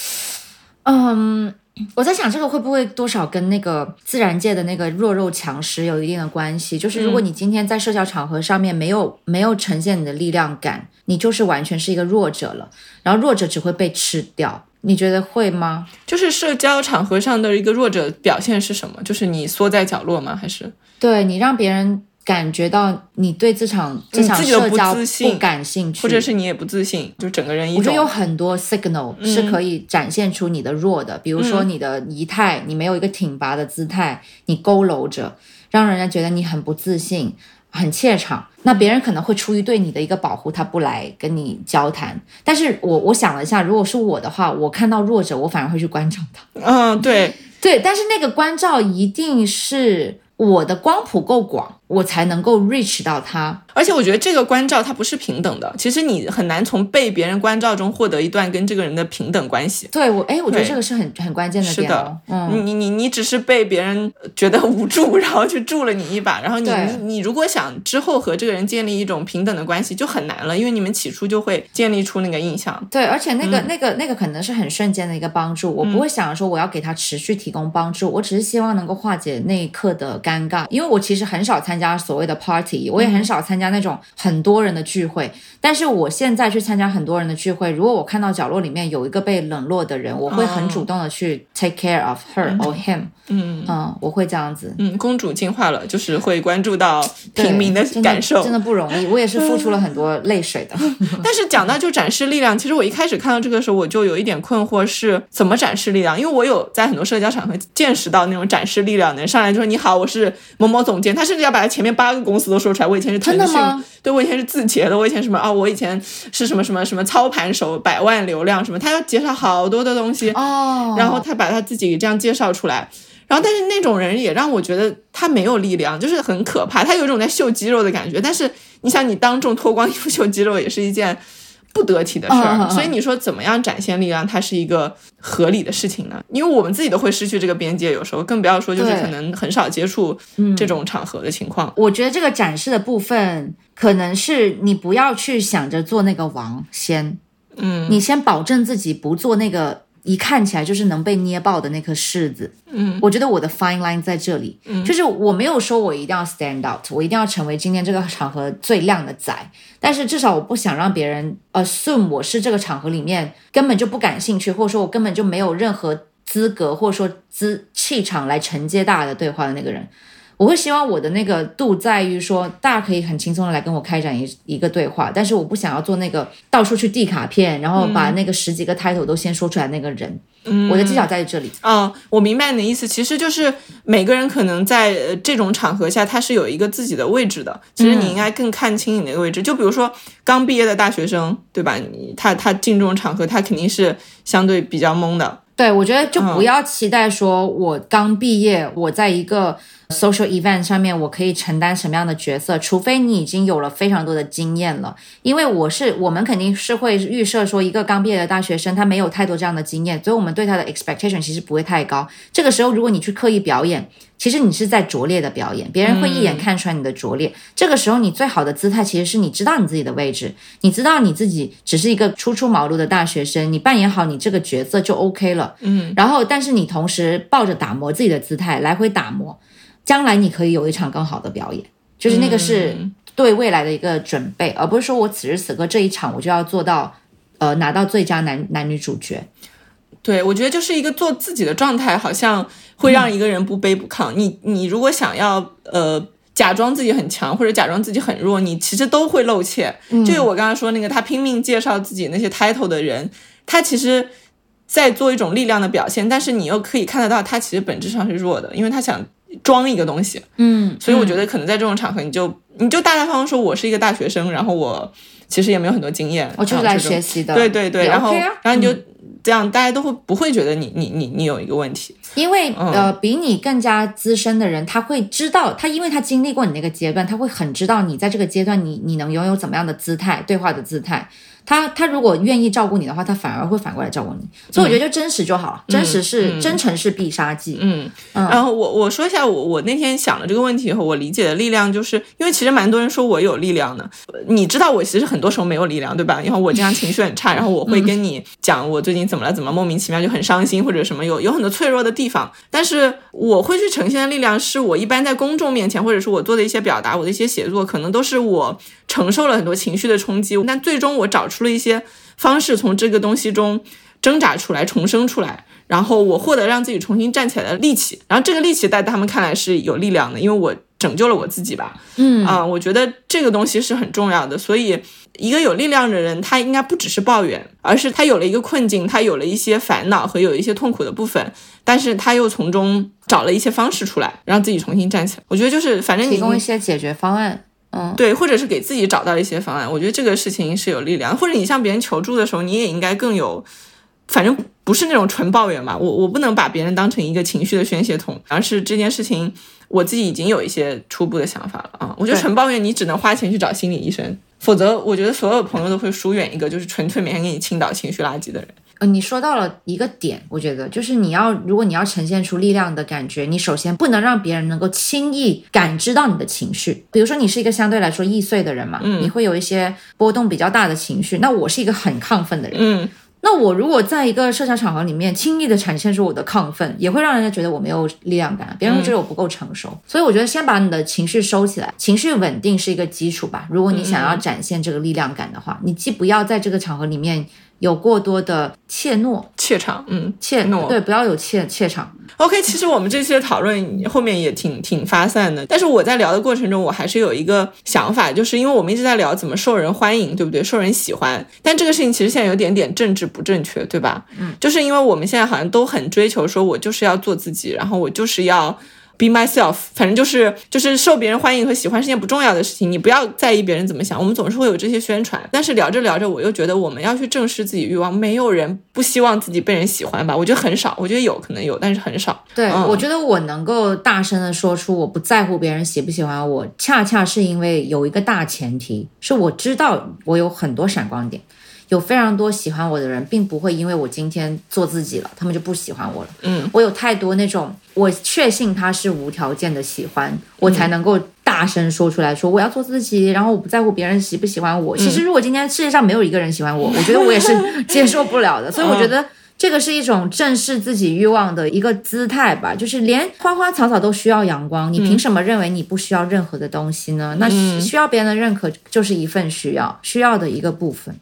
嗯，我在想这个会不会多少跟那个自然界的那个弱肉强食有一定的关系？就是如果你今天在社交场合上面没有没有呈现你的力量感，你就是完全是一个弱者了，然后弱者只会被吃掉。你觉得会吗？就是社交场合上的一个弱者表现是什么？就是你缩在角落吗？还是对你让别人感觉到你对这场这场社交不感兴趣，或者是你也不自信，就整个人一我觉得有很多 signal 是可以展现出你的弱的，比如说你的仪态，你没有一个挺拔的姿态，你佝偻着，让人家觉得你很不自信。很怯场，那别人可能会出于对你的一个保护，他不来跟你交谈。但是我我想了一下，如果是我的话，我看到弱者，我反而会去关照他。嗯，对，对，但是那个关照一定是我的光谱够广，我才能够 reach 到他。而且我觉得这个关照它不是平等的，其实你很难从被别人关照中获得一段跟这个人的平等关系。对我，哎，我觉得这个是很很关键的是的。嗯，你你你只是被别人觉得无助，然后去助了你一把，然后你你你如果想之后和这个人建立一种平等的关系，就很难了，因为你们起初就会建立出那个印象。对，而且那嗯个、那个那个可能是很瞬间的一个帮助，我不会想着说我要给他持续提供帮助，我只是希望能够化解那一刻的尴尬，因为我其实很少参加所谓的 party，我也嗯很少参加那种很多人的聚会，但是我现在去参加很多人的聚会，如果我看到角落里面有一个被冷落的人，我会很主动的去 take care of her or him，嗯嗯，我会这样子。嗯，公主进化了，就是会关注到平民的感受。真的不容易，我也是付出了很多泪水的。但是讲到就展示力量，其实我一开始看到这个时候，我就有一点困惑，是怎么展示力量？因为我有在很多社交场合见识到那种展示力量的人，上来就说你好，我是某某总监，他甚至要把他前面八个公司都说出来。我以前是腾讯对我以前是字节的，我以前什么啊，我以前是什么什么什么操盘手，百万流量什么，他要介绍好多的东西。哦，然后他把他自己这样介绍出来，然后但是那种人也让我觉得他没有力量，就是很可怕，他有一种在秀肌肉的感觉。但是你想，你当众脱光衣 服秀肌肉也是一件不得体的事儿，所以你说怎么样展现力量，它是一个合理的事情呢？因为我们自己都会失去这个边界，有时候更不要说就是可能很少接触这种场合的情况。我觉得这个展示的部分，可能是你不要去想着做那个王先，嗯，你先保证自己不做那个一看起来就是能被捏爆的那颗柿子。嗯，我觉得我的 fine line 在这里，嗯，就是我没有说我一定要 stand out，我一定要成为今天这个场合最靓的仔，但是至少我不想让别人 assume 我是这个场合里面根本就不感兴趣，或者说我根本就没有任何资格或者说资气场来承接大家的对话的那个人。我会希望我的那个度在于说，大家可以很轻松的来跟我开展一一个对话，但是我不想要做那个到处去递卡片，然后把那个十几个 title 都先说出来那个人。嗯，我的技巧在这里。哦，我明白你的意思，其实就是每个人可能在这种场合下，他是有一个自己的位置的。其实你应该更看清你那个位置。就比如说刚毕业的大学生，对吧？你他他进这种场合，他肯定是相对比较懵的。对，我觉得就不要期待说，我刚毕业，我在一个 social event 上面，我可以承担什么样的角色？除非你已经有了非常多的经验了。因为我是，我们肯定是会预设说，一个刚毕业的大学生，他没有太多这样的经验，所以我们对他的 expectation 其实不会太高。这个时候，如果你去刻意表演，其实你是在拙劣的表演，别人会一眼看出来你的拙劣。这个时候，你最好的姿态其实是你知道你自己的位置，你知道你自己只是一个初出茅庐的大学生，你扮演好你这个角色就 OK 了。嗯，然后，但是你同时抱着打磨自己的姿态来回打磨，将来你可以有一场更好的表演，就是那个是对未来的一个准备，而不是说我此时此刻这一场我就要做到，呃，拿到最佳男男女主角。对，我觉得就是一个做自己的状态，好像会让一个人不卑不亢。你你如果想要呃假装自己很强，或者假装自己很弱，你其实都会露怯。就是我刚刚说那个他拼命介绍自己那些 title 的人，他其实在做一种力量的表现，但是你又可以看得到他其实本质上是弱的，因为他想装一个东西。嗯，所以我觉得可能在这种场合，你就你就大大方方说我是一个大学生，然后我其实也没有很多经验，我就是来学习的。对对对，然后然后你就。这样大家都会不会觉得你你你你有一个问题？因为呃，比你更加资深的人，他会知道，他因为他经历过你那个阶段，他会很知道你在这个阶段，你你能拥有怎么样的姿态，对话的姿态。他他如果愿意照顾你的话，他反而会反过来照顾你。所以我觉得就真实就好，真实是真诚是必杀技。嗯，然后我我说一下我我那天想了这个问题以后，我理解的力量，就是因为其实蛮多人说我有力量的，你知道我其实很多时候没有力量，对吧？然后我经常情绪很差，然后我会跟你讲我最近怎么了，怎么莫名其妙就很伤心或者什么，有有很多脆弱的地方。但是我会去呈现的力量，是我一般在公众面前，或者是我做的一些表达，我的一些写作，可能都是我承受了很多情绪的冲击，但最终我找出了一些方式，从这个东西中挣扎出来，重生出来。然后我获得让自己重新站起来的力气，然后这个力气在他们看来是有力量的，因为我拯救了我自己吧。嗯啊、我觉得这个东西是很重要的。所以，一个有力量的人，他应该不只是抱怨，而是他有了一个困境，他有了一些烦恼和有一些痛苦的部分，但是他又从中找了一些方式出来，让自己重新站起来。我觉得就是，反正你提供一些解决方案。嗯，对，或者是给自己找到一些方案。我觉得这个事情是有力量，或者你向别人求助的时候，你也应该更有，反正不是那种纯抱怨嘛。我我不能把别人当成一个情绪的宣泄筒，而是这件事情我自己已经有一些初步的想法了啊。我觉得纯抱怨，你只能花钱去找心理医生，否则我觉得所有朋友都会疏远一个就是纯粹每天给你倾倒情绪垃圾的人。呃，你说到了一个点，我觉得就是你要，如果你要呈现出力量的感觉，你首先不能让别人能够轻易感知到你的情绪。比如说，你是一个相对来说易碎的人嘛，你会有一些波动比较大的情绪。那我是一个很亢奋的人，嗯，那我如果在一个社交场合里面轻易的展现出我的亢奋，也会让人家觉得我没有力量感，别人会觉得我不够成熟。所以我觉得先把你的情绪收起来，情绪稳定是一个基础吧。如果你想要展现这个力量感的话，你既不要在这个场合里面有过多的怯懦、怯场，嗯。怯懦对，不要有怯怯场。OK，其实我们这期的讨论后面也挺挺发散的，但是我在聊的过程中，我还是有一个想法，就是因为我们一直在聊怎么受人欢迎，对不对？受人喜欢，但这个事情其实现在有点点政治不正确，对吧？嗯，就是因为我们现在好像都很追求说，我就是要做自己，然后我就是要。Be myself，反正就是就是受别人欢迎和喜欢是件不重要的事情，你不要在意别人怎么想。我们总是会有这些宣传，但是聊着聊着，我又觉得我们要去正视自己欲望。没有人不希望自己被人喜欢吧？我觉得很少，我觉得有可能有，但是很少。对，嗯我觉得我能够大声的说出我不在乎别人喜不喜欢我，恰恰是因为有一个大前提，是我知道我有很多闪光点，有非常多喜欢我的人，并不会因为我今天做自己了，他们就不喜欢我了。嗯，我有太多那种我确信他是无条件的喜欢，我才能够大声说出来说我要做自己，然后我不在乎别人喜不喜欢我。其实如果今天世界上没有一个人喜欢我，我觉得我也是 接受不了的。所以我觉得。这个是一种正视自己欲望的一个姿态吧，就是连花花草草都需要阳光，你凭什么认为你不需要任何的东西呢？那需要别人的认可就是一份需要，需要的一个部分。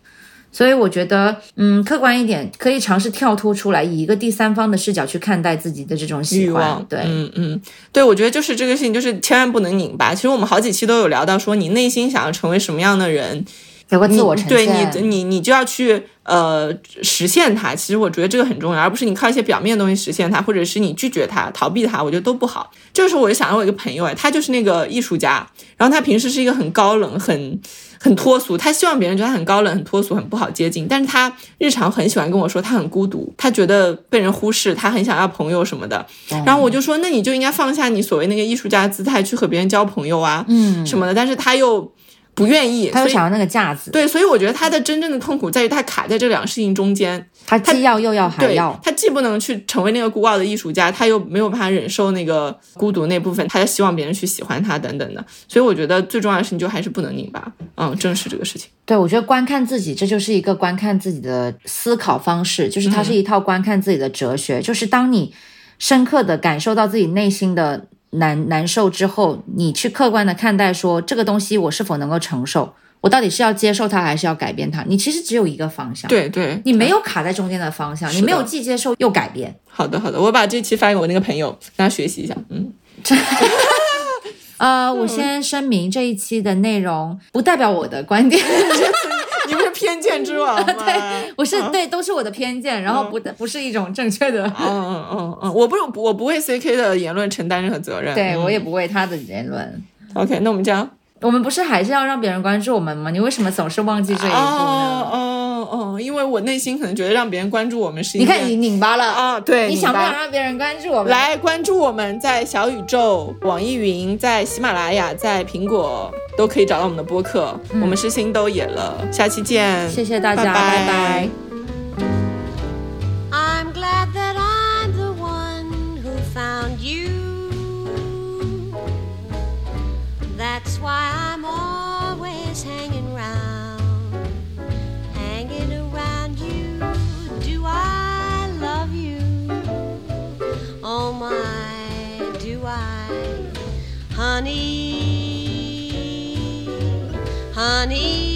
所以我觉得，嗯，客观一点，可以尝试跳脱出来，以一个第三方的视角去看待自己的这种喜欢。欲望，对，嗯嗯，对，我觉得就是这个事情，就是千万不能拧巴。其实我们好几期都有聊到，说你内心想要成为什么样的人，有个自我呈对。你，你你就要去呃实现它。其实我觉得这个很重要，而不是你靠一些表面的东西实现它，或者是你拒绝它、逃避它，我觉得都不好。这个时候我就想到我一个朋友，哎，他就是那个艺术家，然后他平时是一个很高冷、很很脱俗，他希望别人觉得他很高冷、很脱俗、很不好接近，但是他日常很喜欢跟我说他很孤独，他觉得被人忽视，他很想要朋友什么的。然后我就说，那你就应该放下你所谓那个艺术家的姿态，去和别人交朋友啊，嗯，什么的。但是他又不愿意，他就想要那个架子，对，所以我觉得他的真正的痛苦在于他卡在这两个事情中间，他既要又要还要，他既不能去成为那个孤傲的艺术家，他又没有办法忍受那个孤独那部分，他又希望别人去喜欢他等等的。所以我觉得最重要的事情就还是不能拧巴，嗯，正视这个事情。对，我觉得观看自己，这就是一个观看自己的思考方式，就是它是一套观看自己的哲学。就是当你深刻的感受到自己内心的难难受之后，你去客观的看待说这个东西我是否能够承受，我到底是要接受它还是要改变它？你其实只有一个方向，对对，你没有卡在中间的方向，你没有既接受又改变。好的好的，我把这期发给我那个朋友，让他学习一下。嗯，呃，我先声明这一期的内容不代表我的观点。偏见之王？对，我是对，都是我的偏见，然后不不是一种正确的。嗯嗯嗯嗯，我不是我不为 CK 的言论承担任何责任。对嗯我也不为他的言论。OK，那我们这样。我们不是还是要让别人关注我们吗？你为什么总是忘记这一步呢？哦哦哦，因为我内心可能觉得让别人关注我们是你看你拧巴了啊，对，你想不想让别人关注我们？来关注我们，在小宇宙、网易云、在喜马拉雅、在苹果都可以找到我们的播客。我们是新都野了，下期见，谢谢大家，拜拜 honey.